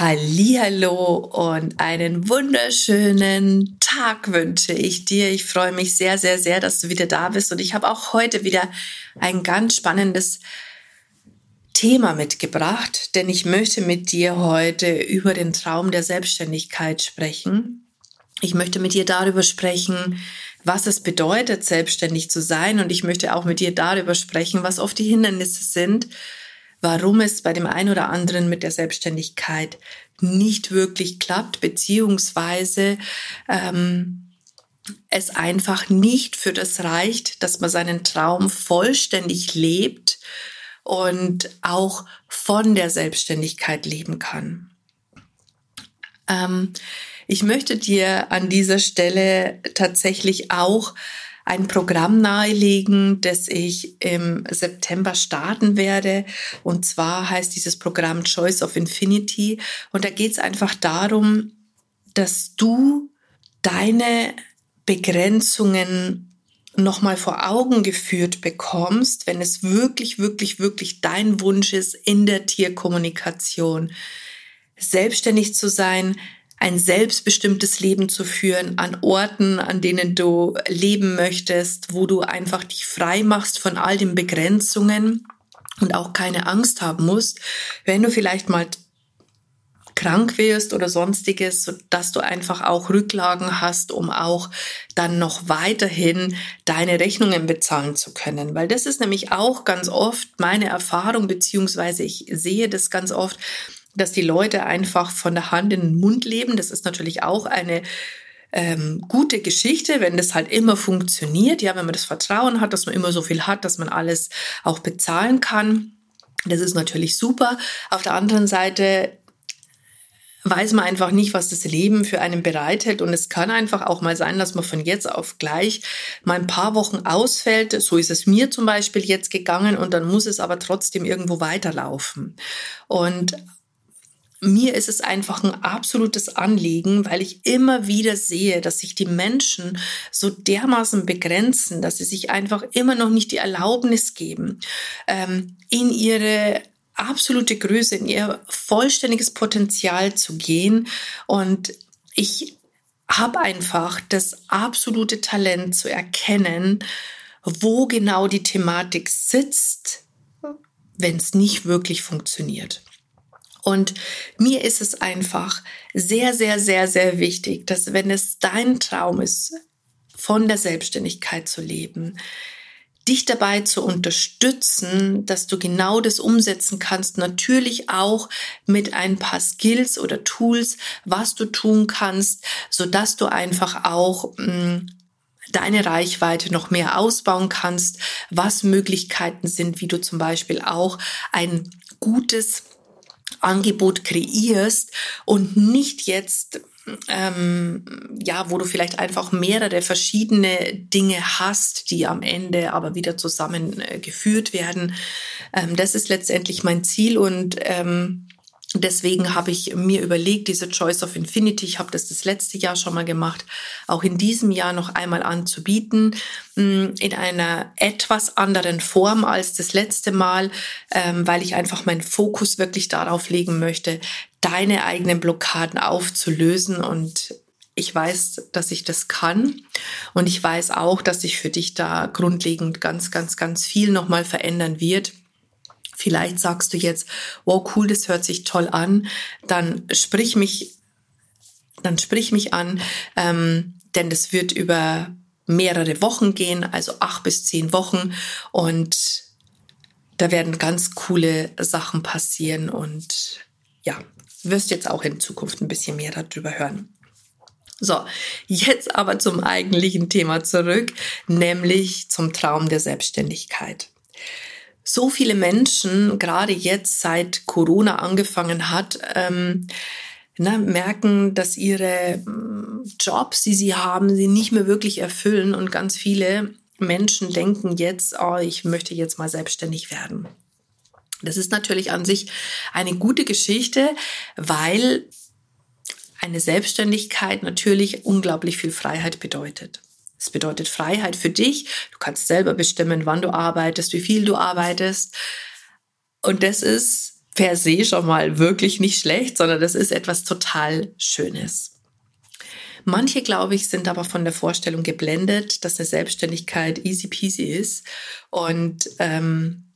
Hallihallo und einen wunderschönen Tag wünsche ich dir. Ich freue mich sehr, sehr, sehr, dass du wieder da bist und ich habe auch heute wieder ein ganz spannendes Thema mitgebracht, denn ich möchte mit dir heute über den Traum der Selbstständigkeit sprechen. Ich möchte mit dir darüber sprechen, was es bedeutet, selbstständig zu sein und ich möchte auch mit dir darüber sprechen, was oft die Hindernisse sind, warum es bei dem einen oder anderen mit der Selbstständigkeit nicht wirklich klappt, beziehungsweise ähm, es einfach nicht für das reicht, dass man seinen Traum vollständig lebt und auch von der Selbstständigkeit leben kann. Ähm, ich möchte dir an dieser Stelle tatsächlich auch ein Programm nahelegen, das ich im September starten werde. Und zwar heißt dieses Programm Choice of Infinity. Und da geht es einfach darum, dass du deine Begrenzungen nochmal vor Augen geführt bekommst, wenn es wirklich, wirklich, wirklich dein Wunsch ist in der Tierkommunikation, selbstständig zu sein, ein selbstbestimmtes Leben zu führen an Orten, an denen du leben möchtest, wo du einfach dich frei machst von all den Begrenzungen und auch keine Angst haben musst, wenn du vielleicht mal krank wirst oder sonstiges, so dass du einfach auch Rücklagen hast, um auch dann noch weiterhin deine Rechnungen bezahlen zu können. Weil das ist nämlich auch ganz oft meine Erfahrung, beziehungsweise ich sehe das ganz oft, dass die Leute einfach von der Hand in den Mund leben. Das ist natürlich auch eine ähm, gute Geschichte, wenn das halt immer funktioniert. Ja, wenn man das Vertrauen hat, dass man immer so viel hat, dass man alles auch bezahlen kann. Das ist natürlich super. Auf der anderen Seite weiß man einfach nicht, was das Leben für einen bereithält. Und es kann einfach auch mal sein, dass man von jetzt auf gleich mal ein paar Wochen ausfällt. So ist es mir zum Beispiel jetzt gegangen und dann muss es aber trotzdem irgendwo weiterlaufen. Und mir ist es einfach ein absolutes Anliegen, weil ich immer wieder sehe, dass sich die Menschen so dermaßen begrenzen, dass sie sich einfach immer noch nicht die Erlaubnis geben, ähm, in ihre absolute Größe, in ihr vollständiges Potenzial zu gehen. Und ich habe einfach das absolute Talent zu erkennen, wo genau die Thematik sitzt, wenn es nicht wirklich funktioniert. Und mir ist es einfach sehr, sehr, sehr, sehr wichtig, dass wenn es dein Traum ist, von der Selbstständigkeit zu leben, dich dabei zu unterstützen, dass du genau das umsetzen kannst, natürlich auch mit ein paar Skills oder Tools, was du tun kannst, so dass du einfach auch mh, mm, deine Reichweite noch mehr ausbauen kannst, was Möglichkeiten sind, wie du zum Beispiel auch ein gutes Angebot kreierst und nicht jetzt ähm, ja, wo du vielleicht einfach mehrere verschiedene Dinge hast, die am Ende aber wieder zusammengeführt werden. Ähm, das ist letztendlich mein Ziel und ähm, Deswegen habe ich mir überlegt, diese Choice of Infinity, ich habe das das letzte Jahr schon mal gemacht, auch in diesem Jahr noch einmal anzubieten, mm, in einer etwas anderen Form als das letzte Mal, ähm, weil ich einfach meinen Fokus wirklich darauf legen möchte, deine eigenen Blockaden aufzulösen und ich weiß, dass ich das kann und ich weiß auch, dass sich für dich da grundlegend ganz, ganz, ganz viel nochmal verändern wird. Vielleicht sagst du jetzt, wow, cool, das hört sich toll an. Dann sprich mich, dann sprich mich an, ähm, denn das wird über mehrere Wochen gehen, also acht bis zehn Wochen und da werden ganz coole Sachen passieren und ja, wirst jetzt auch in Zukunft ein bisschen mehr darüber hören. So, jetzt aber zum eigentlichen Thema zurück, nämlich zum Traum der Selbstständigkeit so viele Menschen, gerade jetzt seit Corona angefangen hat, ähm, na, merken, dass ihre mm, Jobs, die sie haben, sie nicht mehr wirklich erfüllen und ganz viele Menschen denken jetzt, oh, ich möchte jetzt mal selbstständig werden. Das ist natürlich an sich eine gute Geschichte, weil eine Selbstständigkeit natürlich unglaublich viel Freiheit bedeutet. Es bedeutet Freiheit für dich. Du kannst selber bestimmen, wann du arbeitest, wie viel du arbeitest. Und das ist per se schon mal wirklich nicht schlecht, sondern das ist etwas total Schönes. Manche, glaube ich, sind aber von der Vorstellung geblendet, dass eine Selbstständigkeit easy peasy ist und ähm,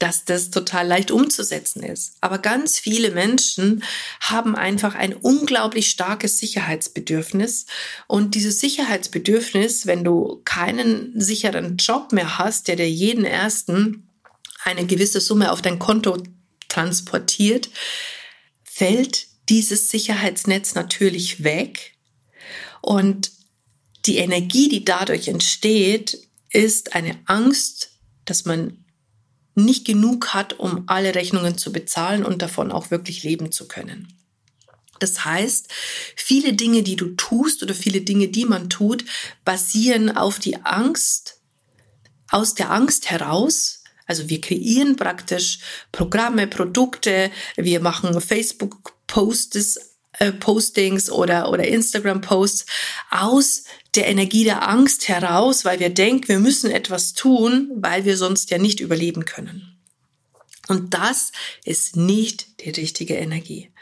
dass das total leicht umzusetzen ist. Aber ganz viele Menschen haben einfach ein unglaublich starkes Sicherheitsbedürfnis. Und dieses Sicherheitsbedürfnis, wenn du keinen sicheren Job mehr hast, der dir jeden ersten eine gewisse Summe auf dein Konto transportiert, fällt dieses Sicherheitsnetz natürlich weg. Und die Energie, die dadurch entsteht, ist eine Angst, dass man nicht genug hat, um alle Rechnungen zu bezahlen und davon auch wirklich leben zu können. Das heißt, viele Dinge, die du tust oder viele Dinge, die man tut, basieren auf die Angst, aus der Angst heraus. Also wir kreieren praktisch Programme, Produkte, wir machen Facebook-Posts äh, Postings oder, oder Instagram-Posts aus der Energie der Angst heraus, weil wir denken, wir müssen etwas tun, weil wir sonst ja nicht überleben können. Und das ist nicht die richtige Energie.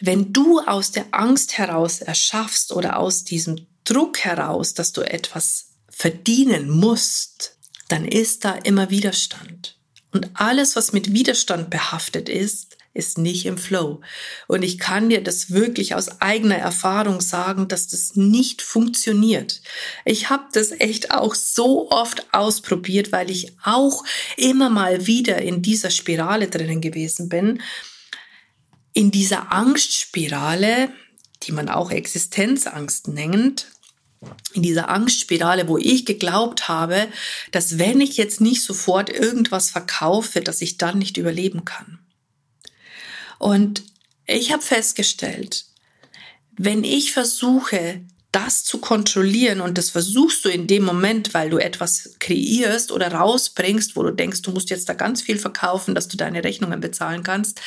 Wenn du aus der Angst heraus erschaffst oder aus diesem Druck heraus, dass du etwas verdienen musst, dann ist da immer Widerstand. Und alles, was mit Widerstand behaftet ist, ist nicht im Flow. Und ich kann dir das wirklich aus eigener Erfahrung sagen, dass das nicht funktioniert. Ich habe das echt auch so oft ausprobiert, weil ich auch immer mal wieder in dieser Spirale drinnen gewesen bin. In dieser Angstspirale, die man auch Existenzangst nennt, in dieser Angstspirale, wo ich geglaubt habe, dass wenn ich jetzt nicht sofort irgendwas verkaufe, dass ich dann nicht überleben kann. Und ich habe festgestellt, wenn ich versuche, das zu kontrollieren und das versuchst du in dem Moment, weil du etwas kreierst oder rausbringst, wo du denkst, du musst jetzt da ganz viel verkaufen, dass du deine Rechnungen bezahlen kannst.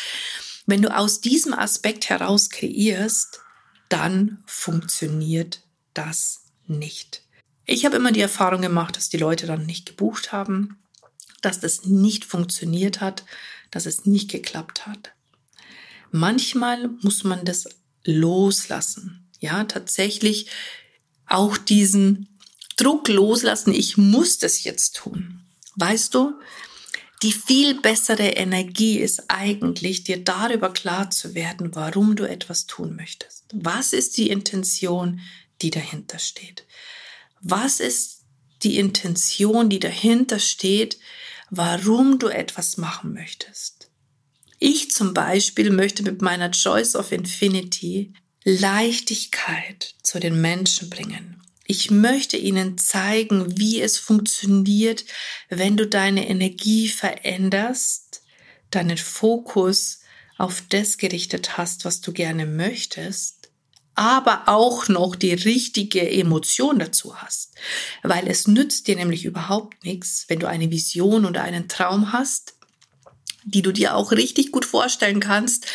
Wenn du aus diesem Aspekt heraus kreierst, dann funktioniert das nicht. Ich habe immer die Erfahrung gemacht, dass die Leute dann nicht gebucht haben, dass das nicht funktioniert hat, dass es nicht geklappt hat. Manchmal muss man das loslassen. Ja, tatsächlich auch diesen Druck loslassen. Ich muss das jetzt tun. Weißt du, die viel bessere Energie ist eigentlich, dir darüber klar zu werden, warum du etwas tun möchtest. Was ist die Intention, die dahinter steht? Was ist die Intention, die dahinter steht, warum du etwas machen möchtest? Ich zum Beispiel möchte mit meiner Choice of Infinity Leichtigkeit zu den Menschen bringen. Ich möchte ihnen zeigen, wie es funktioniert, wenn du deine Energie veränderst, deinen Fokus auf das gerichtet hast, was du gerne möchtest, aber auch noch die richtige Emotion dazu hast. Weil es nützt dir nämlich überhaupt nichts, wenn du eine Vision oder einen Traum hast, die du dir auch richtig gut vorstellen kannst,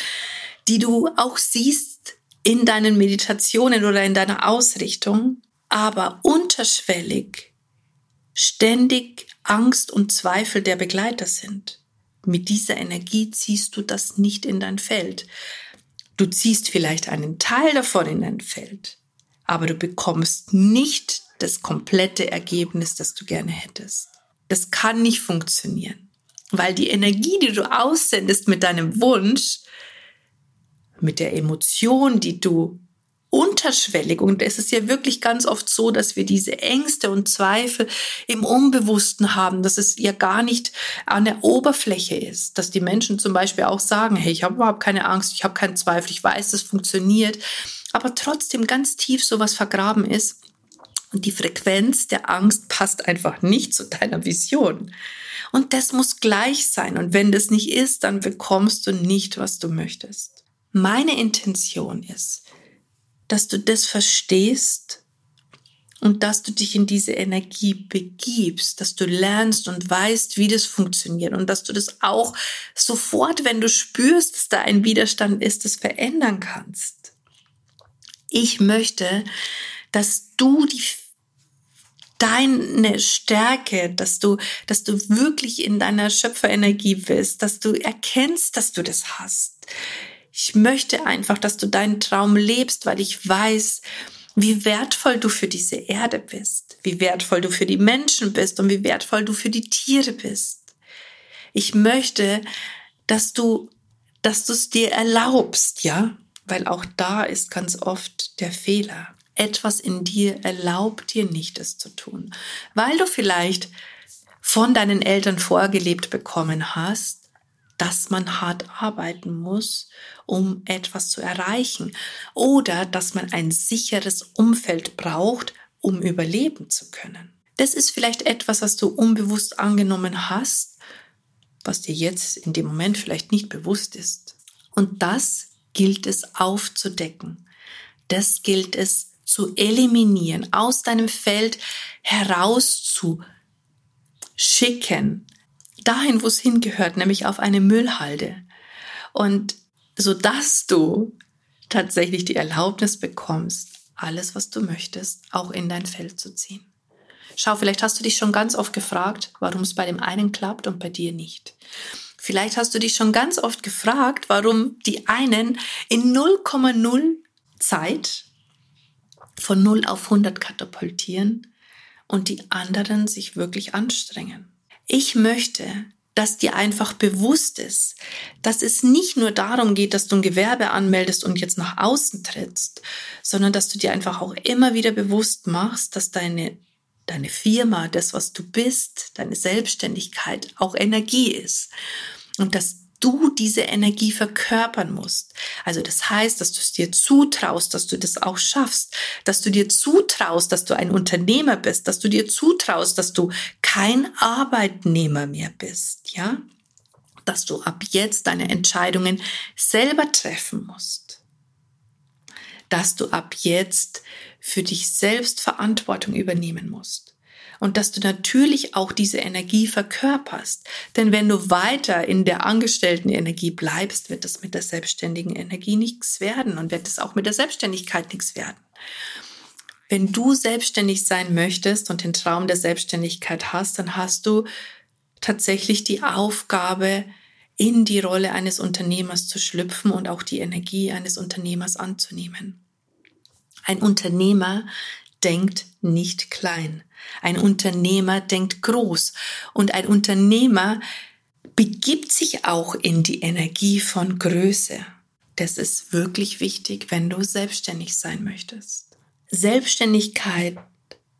die du auch siehst in deinen Meditationen oder in deiner Ausrichtung, aber unterschwellig ständig Angst und Zweifel der Begleiter sind. Mit dieser Energie ziehst du das nicht in dein Feld. Du ziehst vielleicht einen Teil davon in dein Feld, aber du bekommst nicht das komplette Ergebnis, das du gerne hättest. Das kann nicht funktionieren. Weil die Energie, die du aussendest mit deinem Wunsch, mit der Emotion, die du unterschwellig, und es ist ja wirklich ganz oft so, dass wir diese Ängste und Zweifel im Unbewussten haben, dass es ja gar nicht an der Oberfläche ist, dass die Menschen zum Beispiel auch sagen, hey, ich habe überhaupt keine Angst, ich habe keinen Zweifel, ich weiß, das funktioniert, aber trotzdem ganz tief sowas vergraben ist und die Frequenz der Angst passt einfach nicht zu deiner Vision. Und das muss gleich sein. Und wenn das nicht ist, dann bekommst du nicht, was du möchtest. Meine Intention ist, dass du das verstehst und dass du dich in diese Energie begibst, dass du lernst und weißt, wie das funktioniert und dass du das auch sofort, wenn du spürst, dass da ein Widerstand ist, das verändern kannst. Ich möchte, dass du die deine Stärke, dass du, dass du wirklich in deiner Schöpferenergie bist, dass du erkennst, dass du das hast. Ich möchte einfach, dass du deinen Traum lebst, weil ich weiß, wie wertvoll du für diese Erde bist, wie wertvoll du für die Menschen bist und wie wertvoll du für die Tiere bist. Ich möchte, dass du, dass du es dir erlaubst, ja, weil auch da ist ganz oft der Fehler etwas in dir erlaubt dir nicht, es zu tun, weil du vielleicht von deinen Eltern vorgelebt bekommen hast, dass man hart arbeiten muss, um etwas zu erreichen oder dass man ein sicheres Umfeld braucht, um überleben zu können. Das ist vielleicht etwas, was du unbewusst angenommen hast, was dir jetzt in dem Moment vielleicht nicht bewusst ist. Und das gilt es aufzudecken. Das gilt es zu eliminieren, aus deinem Feld heraus zu schicken, dahin, wo es hingehört, nämlich auf eine Müllhalde. Und so dass du tatsächlich die Erlaubnis bekommst, alles, was du möchtest, auch in dein Feld zu ziehen. Schau, vielleicht hast du dich schon ganz oft gefragt, warum es bei dem einen klappt und bei dir nicht. Vielleicht hast du dich schon ganz oft gefragt, warum die einen in 0,0 Zeit von 0 auf 100 katapultieren und die anderen sich wirklich anstrengen. Ich möchte, dass dir einfach bewusst ist, dass es nicht nur darum geht, dass du ein Gewerbe anmeldest und jetzt nach außen trittst, sondern dass du dir einfach auch immer wieder bewusst machst, dass deine, deine Firma, das, was du bist, deine Selbstständigkeit auch Energie ist. Und dass du diese Energie verkörpern musst. Also das heißt, dass du es dir zutraust, dass du das auch schaffst, dass du dir zutraust, dass du ein Unternehmer bist, dass du dir zutraust, dass du kein Arbeitnehmer mehr bist, ja? Dass du ab jetzt deine Entscheidungen selber treffen musst. Dass du ab jetzt für dich selbst Verantwortung übernehmen musst und dass du natürlich auch diese Energie verkörperst. Denn wenn du weiter in der angestellten Energie bleibst, wird es mit der selbstständigen Energie nichts werden und wird es auch mit der Selbstständigkeit nichts werden. Wenn du selbstständig sein möchtest und den Traum der Selbstständigkeit hast, dann hast du tatsächlich die Aufgabe, in die Rolle eines Unternehmers zu schlüpfen und auch die Energie eines Unternehmers anzunehmen. Ein Unternehmer denkt nicht klein. Ein Unternehmer denkt groß und ein Unternehmer begibt sich auch in die Energie von Größe. Das ist wirklich wichtig, wenn du selbstständig sein möchtest. Selbstständigkeit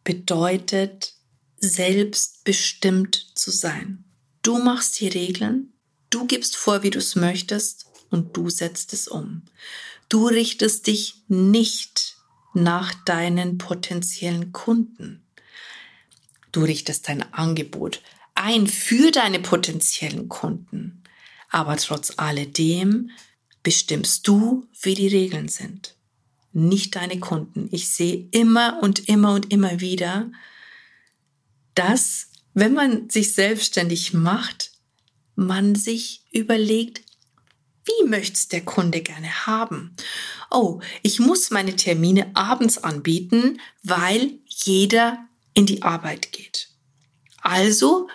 bedeutet, selbstbestimmt zu sein. Du machst die Regeln, du gibst vor, wie du es möchtest und du setzt es um. Du richtest dich nicht nach deinen potenziellen Kunden. Du richtest dein Angebot ein für deine potenziellen Kunden. Aber trotz alledem bestimmst du, wie die Regeln sind. Nicht deine Kunden. Ich sehe immer und immer und immer wieder, dass, wenn man sich selbstständig macht, man sich überlegt, wie möcht's der Kunde gerne haben? Oh, ich muss meine Termine abends anbieten, weil jeder in die Arbeit geht. Also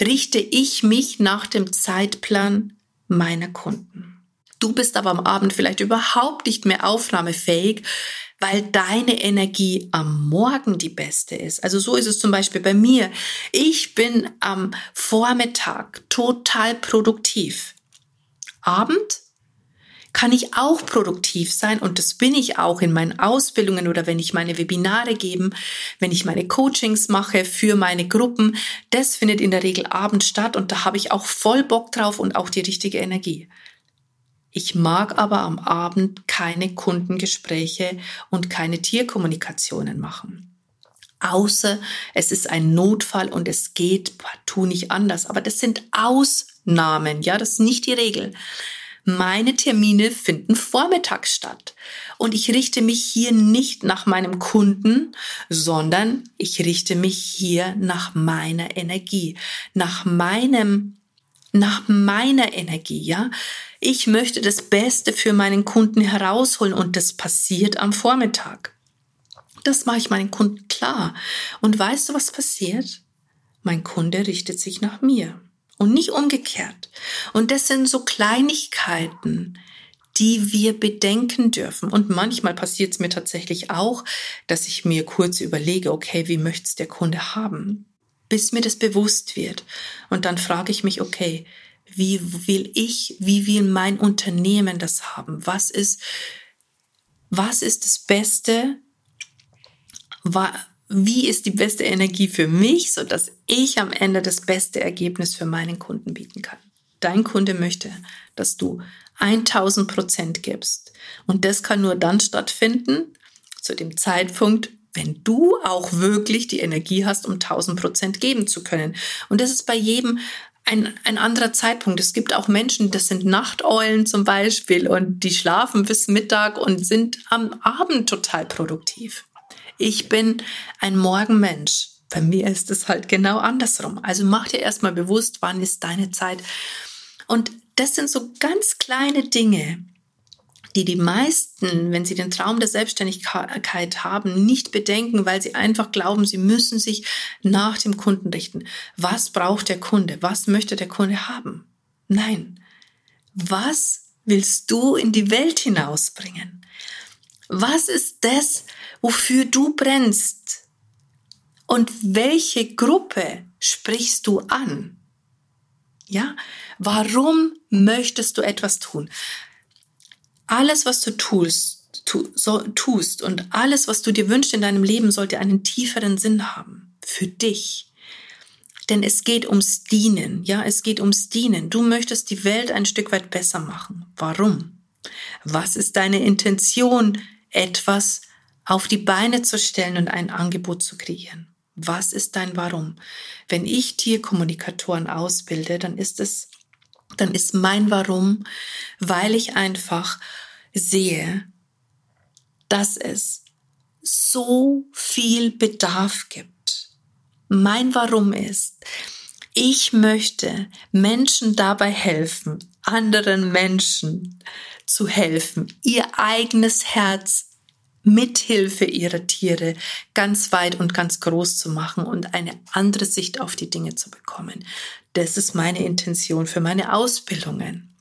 richte ich mich nach dem Zeitplan meiner Kunden. Du bist aber am Abend vielleicht überhaupt nicht mehr aufnahmefähig, weil deine Energie am Morgen die beste ist. Also so ist es zum Beispiel bei mir. Ich bin am Vormittag total produktiv. Abend kann ich auch produktiv sein und das bin ich auch in meinen Ausbildungen oder wenn ich meine Webinare gebe, wenn ich meine Coachings mache für meine Gruppen. Das findet in der Regel abends statt und da habe ich auch voll Bock drauf und auch die richtige Energie. Ich mag aber am Abend keine Kundengespräche und keine Tierkommunikationen machen. Außer es ist ein Notfall und es geht partout nicht anders. Aber das sind Ausnahmen, ja, das ist nicht die Regel. Meine Termine finden vormittags statt. Und ich richte mich hier nicht nach meinem Kunden, sondern ich richte mich hier nach meiner Energie, nach meinem, nach meiner Energie, ja. Ich möchte das Beste für meinen Kunden herausholen und das passiert am Vormittag. Das mache ich meinen Kunden klar. Und weißt du, was passiert? Mein Kunde richtet sich nach mir und nicht umgekehrt. Und das sind so Kleinigkeiten, die wir bedenken dürfen. Und manchmal passiert es mir tatsächlich auch, dass ich mir kurz überlege, okay, wie möchte es der Kunde haben? Bis mir das bewusst wird. Und dann frage ich mich, okay, wie will ich, wie will mein Unternehmen das haben? Was ist, was ist das Beste? Wie ist die beste Energie für mich, so dass ich am Ende das beste Ergebnis für meinen Kunden bieten kann? Dein Kunde möchte, dass du 1000 Prozent gibst. Und das kann nur dann stattfinden, zu dem Zeitpunkt, wenn du auch wirklich die Energie hast, um 1000 Prozent geben zu können. Und das ist bei jedem ein, ein anderer Zeitpunkt. Es gibt auch Menschen, das sind Nachteulen zum Beispiel und die schlafen bis Mittag und sind am Abend total produktiv. Ich bin ein Morgenmensch. Bei mir ist es halt genau andersrum. Also mach dir erstmal bewusst, wann ist deine Zeit. Und das sind so ganz kleine Dinge, die die meisten, wenn sie den Traum der Selbstständigkeit haben, nicht bedenken, weil sie einfach glauben, sie müssen sich nach dem Kunden richten. Was braucht der Kunde? Was möchte der Kunde haben? Nein. Was willst du in die Welt hinausbringen? Was ist das, wofür du brennst? Und welche Gruppe sprichst du an? Ja, warum möchtest du etwas tun? Alles, was du tust, tu, so, tust und alles, was du dir wünschst in deinem Leben, sollte einen tieferen Sinn haben. Für dich. Denn es geht ums Dienen. Ja, es geht ums Dienen. Du möchtest die Welt ein Stück weit besser machen. Warum? Was ist deine Intention, etwas auf die Beine zu stellen und ein Angebot zu kreieren? Was ist dein Warum? Wenn ich Tierkommunikatoren ausbilde, dann ist es, dann ist mein Warum, weil ich einfach sehe, dass es so viel Bedarf gibt. Mein Warum ist, ich möchte Menschen dabei helfen, anderen Menschen zu helfen, ihr eigenes Herz mithilfe ihrer Tiere ganz weit und ganz groß zu machen und eine andere Sicht auf die Dinge zu bekommen. Das ist meine Intention für meine Ausbildungen.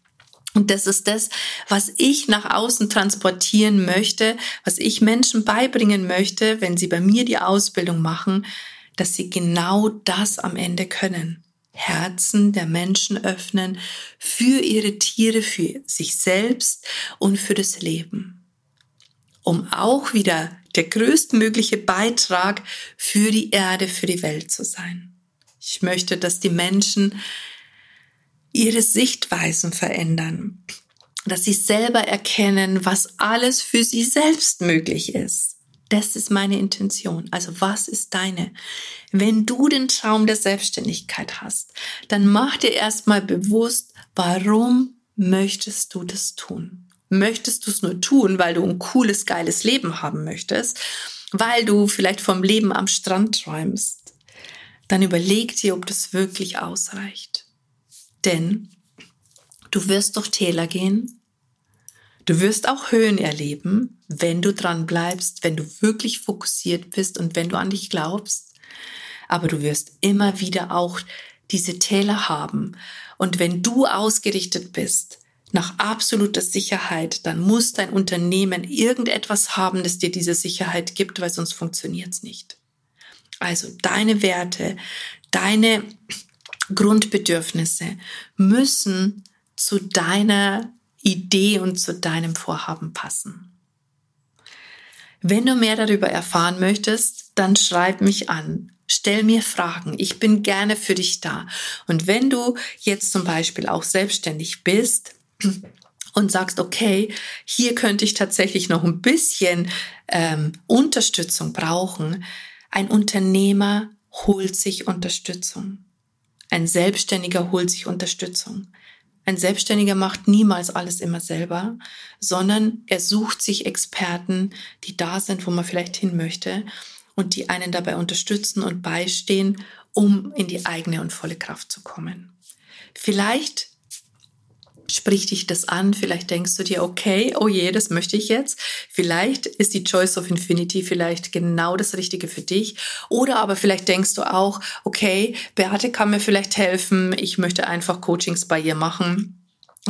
Und das ist das, was ich nach außen transportieren möchte, was ich Menschen beibringen möchte, wenn sie bei mir die Ausbildung machen, dass sie genau das am Ende können. Herzen der Menschen öffnen für ihre Tiere, für sich selbst und für das Leben um auch wieder der größtmögliche Beitrag für die Erde, für die Welt zu sein. Ich möchte, dass die Menschen ihre Sichtweisen verändern, dass sie selber erkennen, was alles für sie selbst möglich ist. Das ist meine Intention. Also was ist deine? Wenn du den Traum der Selbstständigkeit hast, dann mach dir erstmal bewusst, warum möchtest du das tun? Möchtest du es nur tun, weil du ein cooles, geiles Leben haben möchtest, weil du vielleicht vom Leben am Strand träumst, dann überleg dir, ob das wirklich ausreicht. Denn du wirst durch Täler gehen, du wirst auch Höhen erleben, wenn du dran bleibst, wenn du wirklich fokussiert bist und wenn du an dich glaubst. Aber du wirst immer wieder auch diese Täler haben. Und wenn du ausgerichtet bist, nach absoluter Sicherheit, dann muss dein Unternehmen irgendetwas haben, das dir diese Sicherheit gibt, weil sonst funktioniert es nicht. Also deine Werte, deine Grundbedürfnisse müssen zu deiner Idee und zu deinem Vorhaben passen. Wenn du mehr darüber erfahren möchtest, dann schreib mich an. Stell mir Fragen. Ich bin gerne für dich da. Und wenn du jetzt zum Beispiel auch selbstständig bist, und sagst, okay, hier könnte ich tatsächlich noch ein bisschen ähm, Unterstützung brauchen. Ein Unternehmer holt sich Unterstützung. Ein Selbstständiger holt sich Unterstützung. Ein Selbstständiger macht niemals alles immer selber, sondern er sucht sich Experten, die da sind, wo man vielleicht hin möchte und die einen dabei unterstützen und beistehen, um in die eigene und volle Kraft zu kommen. Vielleicht spricht dich das an, vielleicht denkst du dir, okay, oh je, das möchte ich jetzt. Vielleicht ist die Choice of Infinity vielleicht genau das Richtige für dich. Oder aber vielleicht denkst du auch, okay, Beate kann mir vielleicht helfen, ich möchte einfach Coachings bei ihr machen.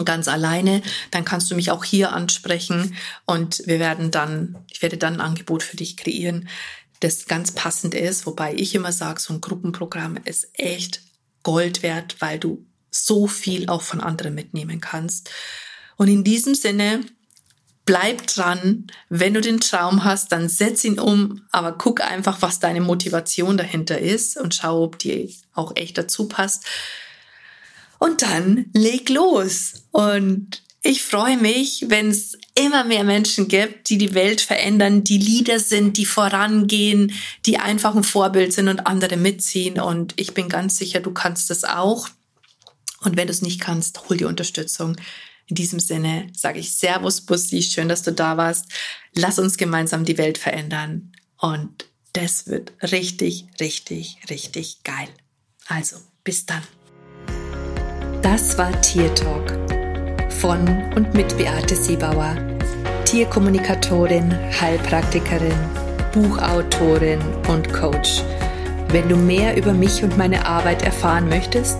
Ganz alleine, dann kannst du mich auch hier ansprechen. Und wir werden dann, ich werde dann ein Angebot für dich kreieren, das ganz passend ist, wobei ich immer sage, so ein Gruppenprogramm ist echt Gold wert, weil du so viel auch von anderen mitnehmen kannst. Und in diesem Sinne, bleib dran. Wenn du den Traum hast, dann setz ihn um, aber guck einfach, was deine Motivation dahinter ist und schau, ob die auch echt dazu passt. Und dann leg los. Und ich freue mich, wenn es immer mehr Menschen gibt, die die Welt verändern, die Leader sind, die vorangehen, die einfach ein Vorbild sind und andere mitziehen. Und ich bin ganz sicher, du kannst das auch. Und wenn du es nicht kannst, hol dir Unterstützung. In diesem Sinne sage ich Servus, Bussi, schön, dass du da warst. Lass uns gemeinsam die Welt verändern. Und das wird richtig, richtig, richtig geil. Also, bis dann. Das war Tier Talk von und mit Beate Siebauer, Tierkommunikatorin, Heilpraktikerin, Buchautorin und Coach. Wenn du mehr über mich und meine Arbeit erfahren möchtest,